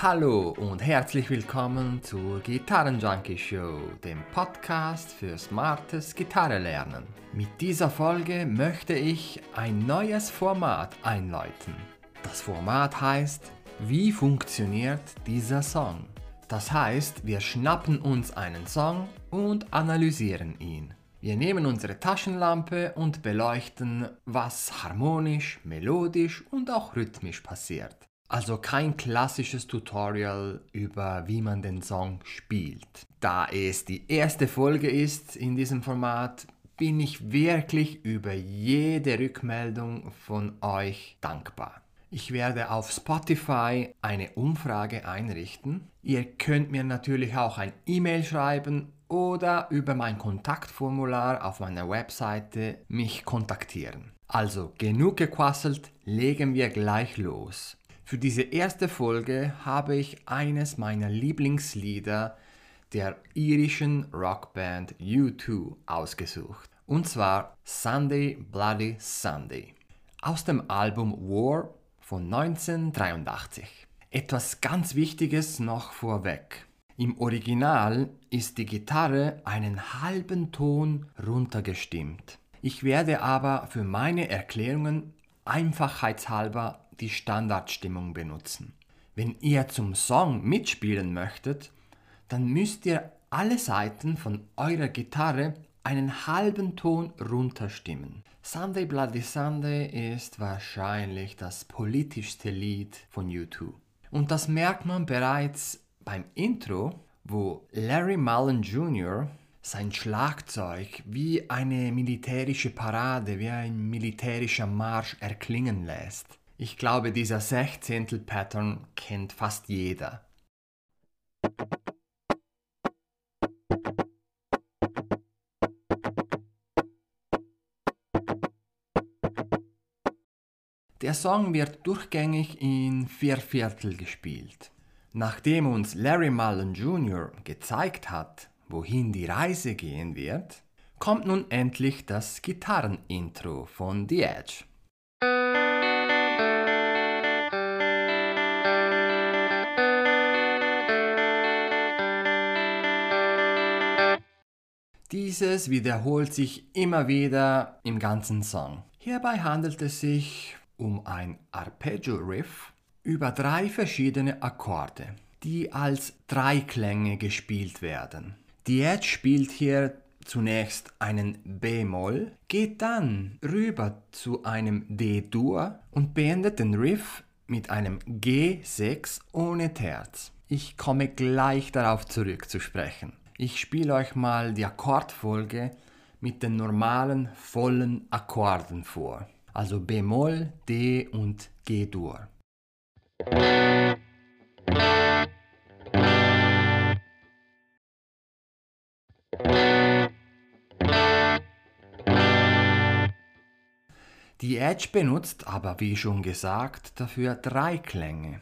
Hallo und herzlich willkommen zur Gitarrenjunkie Show, dem Podcast für smartes Gitarrelernen. Mit dieser Folge möchte ich ein neues Format einläuten. Das Format heißt Wie funktioniert dieser Song? Das heißt, wir schnappen uns einen Song und analysieren ihn. Wir nehmen unsere Taschenlampe und beleuchten, was harmonisch, melodisch und auch rhythmisch passiert. Also kein klassisches Tutorial über wie man den Song spielt. Da es die erste Folge ist in diesem Format, bin ich wirklich über jede Rückmeldung von euch dankbar. Ich werde auf Spotify eine Umfrage einrichten. Ihr könnt mir natürlich auch ein E-Mail schreiben oder über mein Kontaktformular auf meiner Webseite mich kontaktieren. Also genug gequasselt, legen wir gleich los. Für diese erste Folge habe ich eines meiner Lieblingslieder der irischen Rockband U2 ausgesucht. Und zwar Sunday Bloody Sunday aus dem Album War von 1983. Etwas ganz Wichtiges noch vorweg. Im Original ist die Gitarre einen halben Ton runtergestimmt. Ich werde aber für meine Erklärungen einfachheitshalber die Standardstimmung benutzen. Wenn ihr zum Song mitspielen möchtet, dann müsst ihr alle Seiten von eurer Gitarre einen halben Ton runterstimmen. Sunday Bloody Sunday ist wahrscheinlich das politischste Lied von U2. Und das merkt man bereits beim Intro, wo Larry Mullen Jr. sein Schlagzeug wie eine militärische Parade, wie ein militärischer Marsch erklingen lässt. Ich glaube, dieser Sechzehntel-Pattern kennt fast jeder. Der Song wird durchgängig in vier Viertel gespielt. Nachdem uns Larry Mullen Jr. gezeigt hat, wohin die Reise gehen wird, kommt nun endlich das Gitarrenintro von The Edge. Dieses wiederholt sich immer wieder im ganzen Song. Hierbei handelt es sich um ein Arpeggio-Riff über drei verschiedene Akkorde, die als Dreiklänge gespielt werden. Die Edge spielt hier zunächst einen B-Moll, geht dann rüber zu einem D-Dur und beendet den Riff mit einem G6 ohne Terz. Ich komme gleich darauf zurück zu sprechen. Ich spiele euch mal die Akkordfolge mit den normalen vollen Akkorden vor also Bemol, D und G-Dur. Die Edge benutzt aber, wie schon gesagt, dafür Dreiklänge.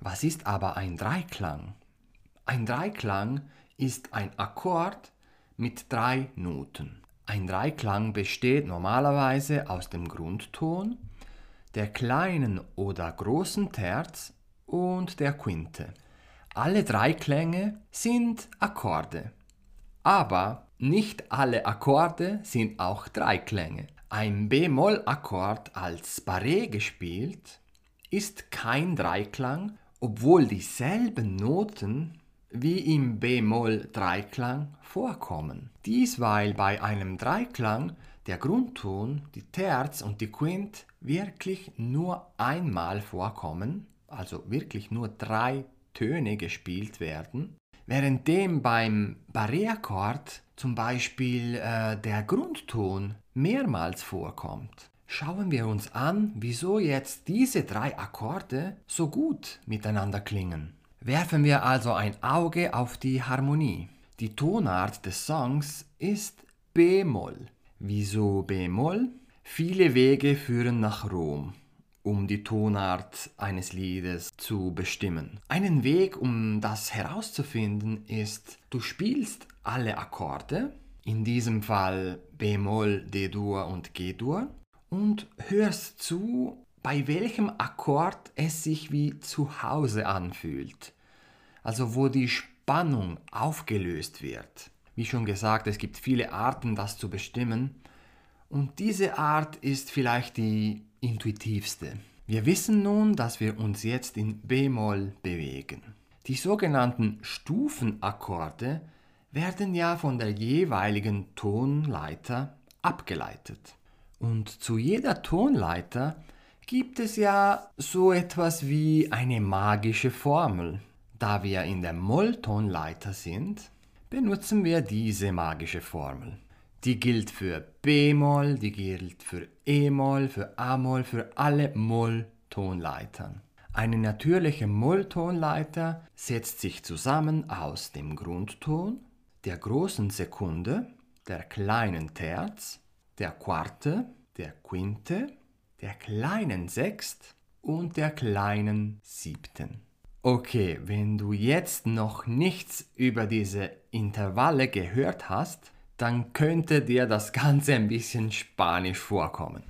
Was ist aber ein Dreiklang? Ein Dreiklang ist ein Akkord mit drei Noten. Ein Dreiklang besteht normalerweise aus dem Grundton, der kleinen oder großen Terz und der Quinte. Alle Dreiklänge sind Akkorde, aber nicht alle Akkorde sind auch Dreiklänge. Ein B-Moll-Akkord als Barré gespielt ist kein Dreiklang, obwohl dieselben Noten wie im b-Moll-Dreiklang vorkommen. Dies weil bei einem Dreiklang der Grundton, die Terz und die Quint wirklich nur einmal vorkommen, also wirklich nur drei Töne gespielt werden, währenddem beim Barré-Akkord zum Beispiel äh, der Grundton mehrmals vorkommt. Schauen wir uns an, wieso jetzt diese drei Akkorde so gut miteinander klingen. Werfen wir also ein Auge auf die Harmonie. Die Tonart des Songs ist B-Moll. Wieso B-Moll? Viele Wege führen nach Rom, um die Tonart eines Liedes zu bestimmen. Einen Weg, um das herauszufinden, ist, du spielst alle Akkorde, in diesem Fall B-Moll, D-Dur und G-Dur, und hörst zu, bei welchem Akkord es sich wie zu Hause anfühlt. Also wo die Spannung aufgelöst wird. Wie schon gesagt, es gibt viele Arten, das zu bestimmen. Und diese Art ist vielleicht die intuitivste. Wir wissen nun, dass wir uns jetzt in B-Moll bewegen. Die sogenannten Stufenakkorde werden ja von der jeweiligen Tonleiter abgeleitet. Und zu jeder Tonleiter gibt es ja so etwas wie eine magische Formel. Da wir in der Molltonleiter sind, benutzen wir diese magische Formel. Die gilt für B-Moll, die gilt für E-Moll, für A-Moll, für alle Molltonleitern. Eine natürliche Molltonleiter setzt sich zusammen aus dem Grundton, der großen Sekunde, der kleinen Terz, der Quarte, der Quinte, der kleinen Sext und der kleinen Siebten. Okay, wenn du jetzt noch nichts über diese Intervalle gehört hast, dann könnte dir das Ganze ein bisschen spanisch vorkommen.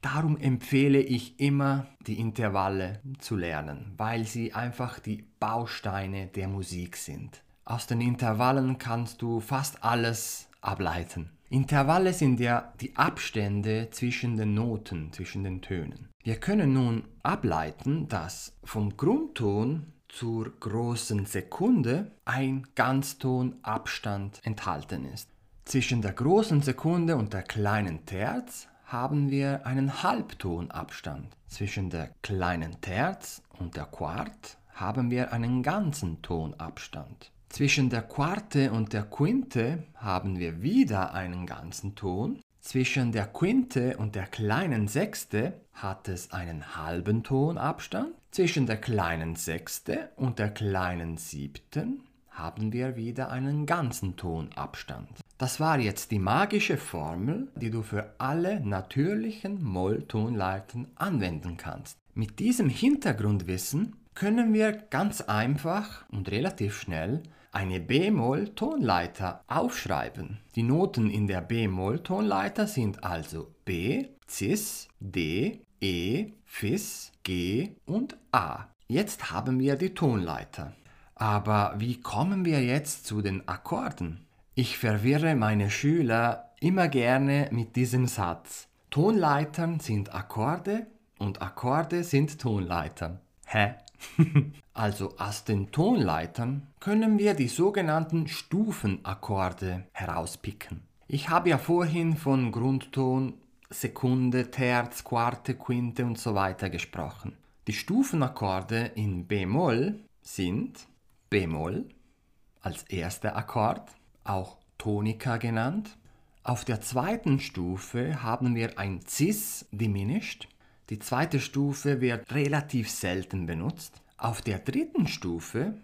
Darum empfehle ich immer, die Intervalle zu lernen, weil sie einfach die Bausteine der Musik sind. Aus den Intervallen kannst du fast alles ableiten. Intervalle sind ja die Abstände zwischen den Noten, zwischen den Tönen. Wir können nun ableiten, dass vom Grundton zur großen Sekunde ein Ganztonabstand enthalten ist. Zwischen der großen Sekunde und der kleinen Terz haben wir einen Halbtonabstand. Zwischen der kleinen Terz und der Quart haben wir einen ganzen Tonabstand. Zwischen der Quarte und der Quinte haben wir wieder einen ganzen Ton. Zwischen der Quinte und der kleinen Sechste hat es einen halben Tonabstand. Zwischen der kleinen Sechste und der kleinen Siebten haben wir wieder einen ganzen Tonabstand. Das war jetzt die magische Formel, die du für alle natürlichen Molltonleitern anwenden kannst. Mit diesem Hintergrundwissen können wir ganz einfach und relativ schnell eine B-Moll-Tonleiter aufschreiben. Die Noten in der B-Moll-Tonleiter sind also B, Cis, D, E, Fis, G und A. Jetzt haben wir die Tonleiter. Aber wie kommen wir jetzt zu den Akkorden? Ich verwirre meine Schüler immer gerne mit diesem Satz. Tonleitern sind Akkorde und Akkorde sind Tonleitern. Hä? also aus den Tonleitern können wir die sogenannten Stufenakkorde herauspicken. Ich habe ja vorhin von Grundton, Sekunde, Terz, Quarte, Quinte und so weiter gesprochen. Die Stufenakkorde in B-Moll sind B-Moll als erster Akkord, auch Tonika genannt. Auf der zweiten Stufe haben wir ein Cis diminished die zweite Stufe wird relativ selten benutzt. Auf der dritten Stufe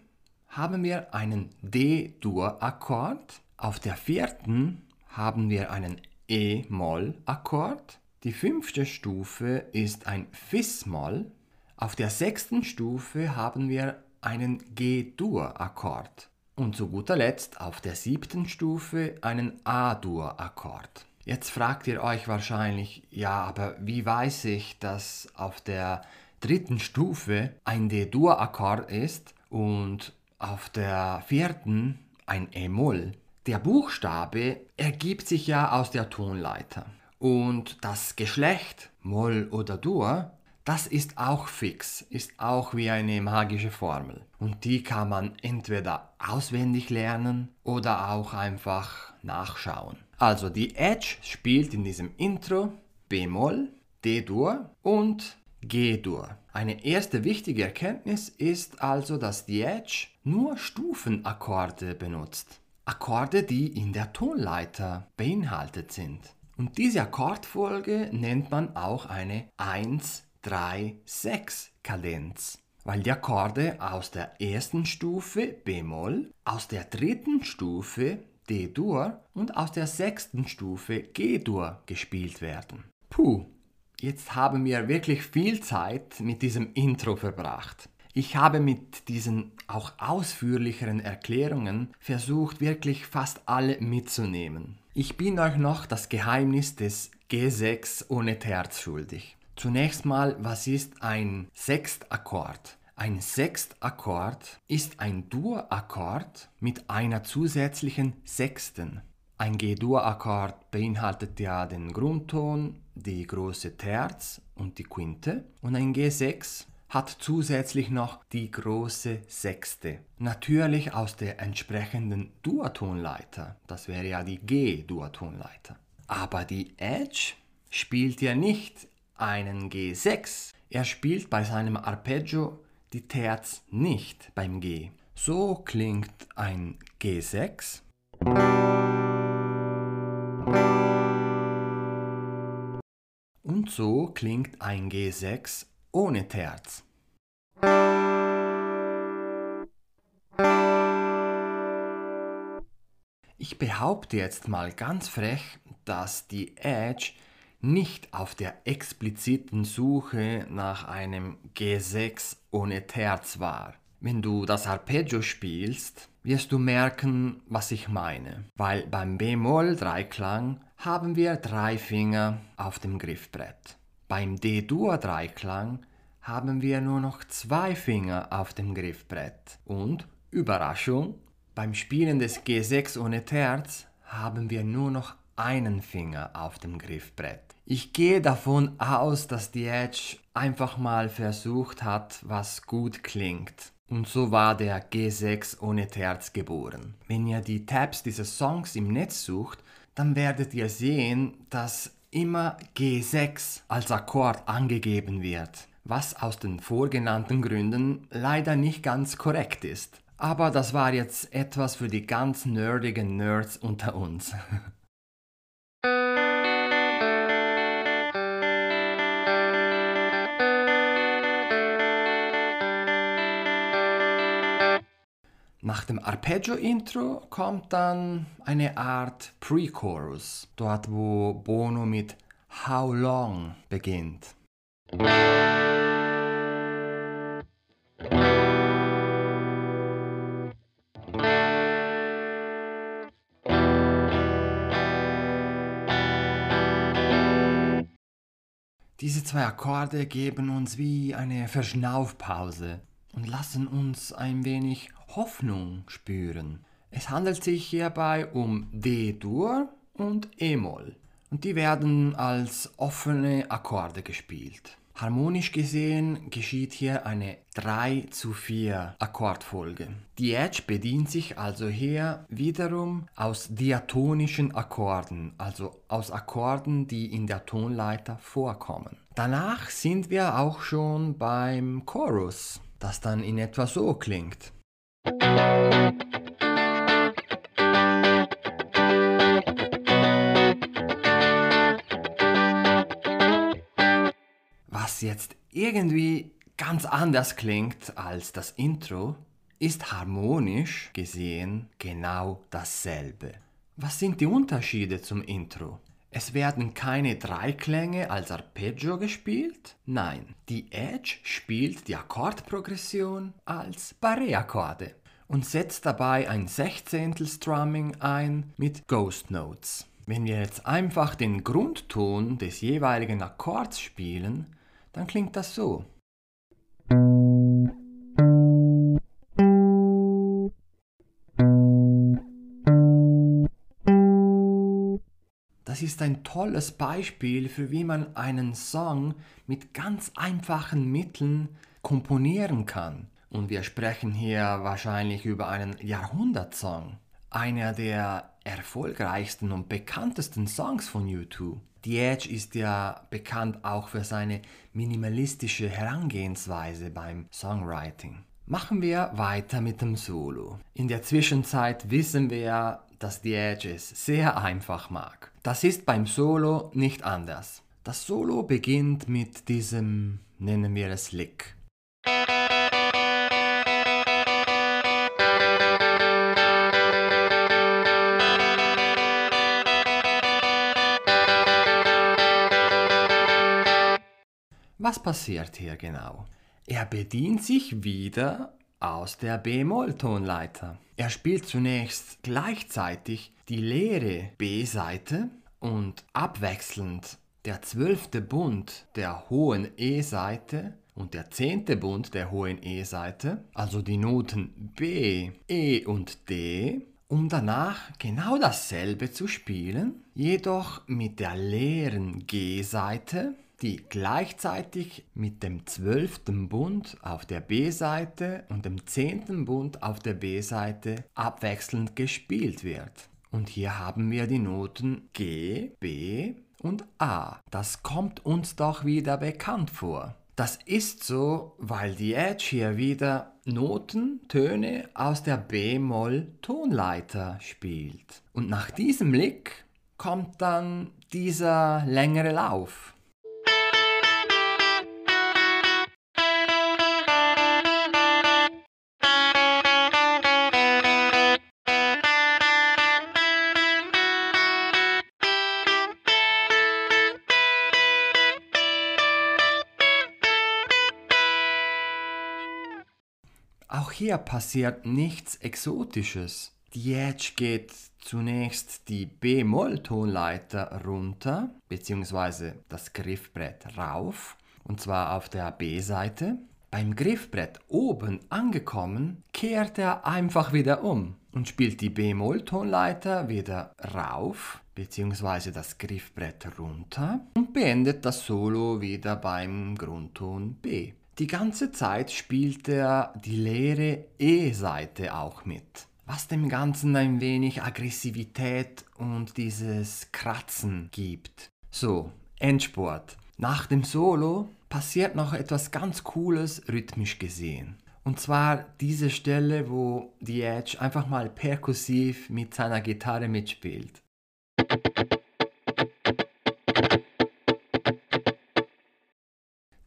haben wir einen D-Dur-Akkord. Auf der vierten haben wir einen E-Moll-Akkord. Die fünfte Stufe ist ein Fis-Moll. Auf der sechsten Stufe haben wir einen G-Dur-Akkord. Und zu guter Letzt auf der siebten Stufe einen A-Dur-Akkord. Jetzt fragt ihr euch wahrscheinlich, ja, aber wie weiß ich, dass auf der dritten Stufe ein D-Dur-Akkord ist und auf der vierten ein E-Moll? Der Buchstabe ergibt sich ja aus der Tonleiter. Und das Geschlecht, Moll oder Dur, das ist auch fix, ist auch wie eine magische Formel. Und die kann man entweder auswendig lernen oder auch einfach nachschauen. Also die Edge spielt in diesem Intro B-Moll, D-Dur und G-Dur. Eine erste wichtige Erkenntnis ist also, dass die Edge nur Stufenakkorde benutzt. Akkorde, die in der Tonleiter beinhaltet sind. Und diese Akkordfolge nennt man auch eine 1-3-6-Kadenz, weil die Akkorde aus der ersten Stufe B-Moll, aus der dritten Stufe D-Dur und aus der sechsten Stufe G-Dur gespielt werden. Puh, jetzt haben wir wirklich viel Zeit mit diesem Intro verbracht. Ich habe mit diesen auch ausführlicheren Erklärungen versucht, wirklich fast alle mitzunehmen. Ich bin euch noch das Geheimnis des G6 ohne Terz schuldig. Zunächst mal, was ist ein Sechstakkord? Ein Sechstakkord ist ein Dur-Akkord mit einer zusätzlichen Sechsten. Ein G-Dur-Akkord beinhaltet ja den Grundton, die große Terz und die Quinte und ein G6 hat zusätzlich noch die große Sechste. Natürlich aus der entsprechenden Dur-Tonleiter. Das wäre ja die G-Dur-Tonleiter. Aber die Edge spielt ja nicht einen G6. Er spielt bei seinem Arpeggio die Terz nicht beim G. So klingt ein G6. Und so klingt ein G6 ohne Terz. Ich behaupte jetzt mal ganz frech, dass die Edge nicht auf der expliziten Suche nach einem G6 ohne Terz war. Wenn du das Arpeggio spielst, wirst du merken, was ich meine, weil beim B-Moll-Dreiklang haben wir drei Finger auf dem Griffbrett. Beim D-Dur-Dreiklang haben wir nur noch zwei Finger auf dem Griffbrett. Und, Überraschung, beim Spielen des G6 ohne Terz haben wir nur noch einen Finger auf dem Griffbrett. Ich gehe davon aus, dass die Edge einfach mal versucht hat, was gut klingt. Und so war der G6 ohne Terz geboren. Wenn ihr die Tabs dieses Songs im Netz sucht, dann werdet ihr sehen, dass immer G6 als Akkord angegeben wird, was aus den vorgenannten Gründen leider nicht ganz korrekt ist. Aber das war jetzt etwas für die ganz nerdigen Nerds unter uns. Nach dem Arpeggio-Intro kommt dann eine Art Pre-Chorus, dort wo Bono mit How Long beginnt. Diese zwei Akkorde geben uns wie eine Verschnaufpause und lassen uns ein wenig Hoffnung spüren. Es handelt sich hierbei um D-Dur und E-Moll und die werden als offene Akkorde gespielt. Harmonisch gesehen geschieht hier eine 3 zu 4 Akkordfolge. Die Edge bedient sich also hier wiederum aus diatonischen Akkorden, also aus Akkorden, die in der Tonleiter vorkommen. Danach sind wir auch schon beim Chorus, das dann in etwa so klingt. Was jetzt irgendwie ganz anders klingt als das Intro, ist harmonisch gesehen genau dasselbe. Was sind die Unterschiede zum Intro? Es werden keine Dreiklänge als Arpeggio gespielt. Nein, die Edge spielt die Akkordprogression als Barré-Akkorde und setzt dabei ein Sechzehntel Strumming ein mit Ghost Notes. Wenn wir jetzt einfach den Grundton des jeweiligen Akkords spielen, dann klingt das so. Ist ein tolles Beispiel für wie man einen Song mit ganz einfachen Mitteln komponieren kann. Und wir sprechen hier wahrscheinlich über einen Jahrhundertsong. Einer der erfolgreichsten und bekanntesten Songs von U2. The Edge ist ja bekannt auch für seine minimalistische Herangehensweise beim Songwriting. Machen wir weiter mit dem Solo. In der Zwischenzeit wissen wir, dass The Edge es sehr einfach mag. Das ist beim Solo nicht anders. Das Solo beginnt mit diesem, nennen wir es Lick. Was passiert hier genau? Er bedient sich wieder aus der B-Moll-Tonleiter. Er spielt zunächst gleichzeitig die leere B-Seite und abwechselnd der zwölfte Bund der hohen E-Seite und der zehnte Bund der hohen E-Seite, also die Noten B, E und D, um danach genau dasselbe zu spielen, jedoch mit der leeren G-Seite, die gleichzeitig mit dem zwölften Bund auf der B-Seite und dem zehnten Bund auf der B-Seite abwechselnd gespielt wird. Und hier haben wir die Noten G, B und A. Das kommt uns doch wieder bekannt vor. Das ist so, weil die Edge hier wieder Noten, Töne aus der B-Moll-Tonleiter spielt. Und nach diesem Lick kommt dann dieser längere Lauf. Hier passiert nichts Exotisches. Edge geht zunächst die B-Moll-Tonleiter runter, beziehungsweise das Griffbrett rauf, und zwar auf der B-Seite. Beim Griffbrett oben angekommen, kehrt er einfach wieder um und spielt die B-Moll-Tonleiter wieder rauf, beziehungsweise das Griffbrett runter und beendet das Solo wieder beim Grundton B. Die ganze Zeit spielt er die leere E-Seite auch mit, was dem Ganzen ein wenig Aggressivität und dieses Kratzen gibt. So, Endsport. Nach dem Solo passiert noch etwas ganz Cooles rhythmisch gesehen. Und zwar diese Stelle, wo die Edge einfach mal perkussiv mit seiner Gitarre mitspielt.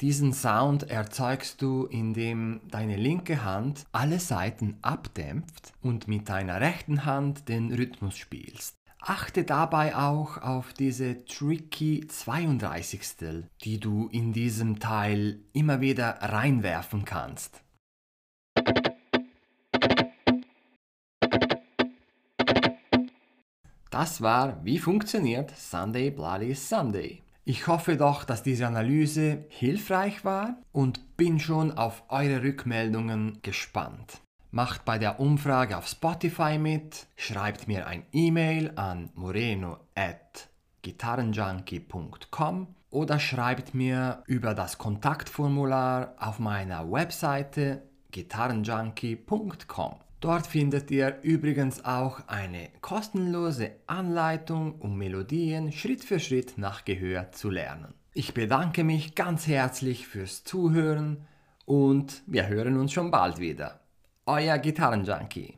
Diesen Sound erzeugst du, indem deine linke Hand alle Saiten abdämpft und mit deiner rechten Hand den Rhythmus spielst. Achte dabei auch auf diese tricky 32. die du in diesem Teil immer wieder reinwerfen kannst. Das war Wie funktioniert Sunday Bloody Sunday. Ich hoffe doch, dass diese Analyse hilfreich war und bin schon auf eure Rückmeldungen gespannt. Macht bei der Umfrage auf Spotify mit, schreibt mir ein E-Mail an moreno at gitarrenjunkie.com oder schreibt mir über das Kontaktformular auf meiner Webseite gitarrenjunkie.com. Dort findet ihr übrigens auch eine kostenlose Anleitung, um Melodien Schritt für Schritt nach Gehör zu lernen. Ich bedanke mich ganz herzlich fürs Zuhören und wir hören uns schon bald wieder. Euer Gitarrenjunkie.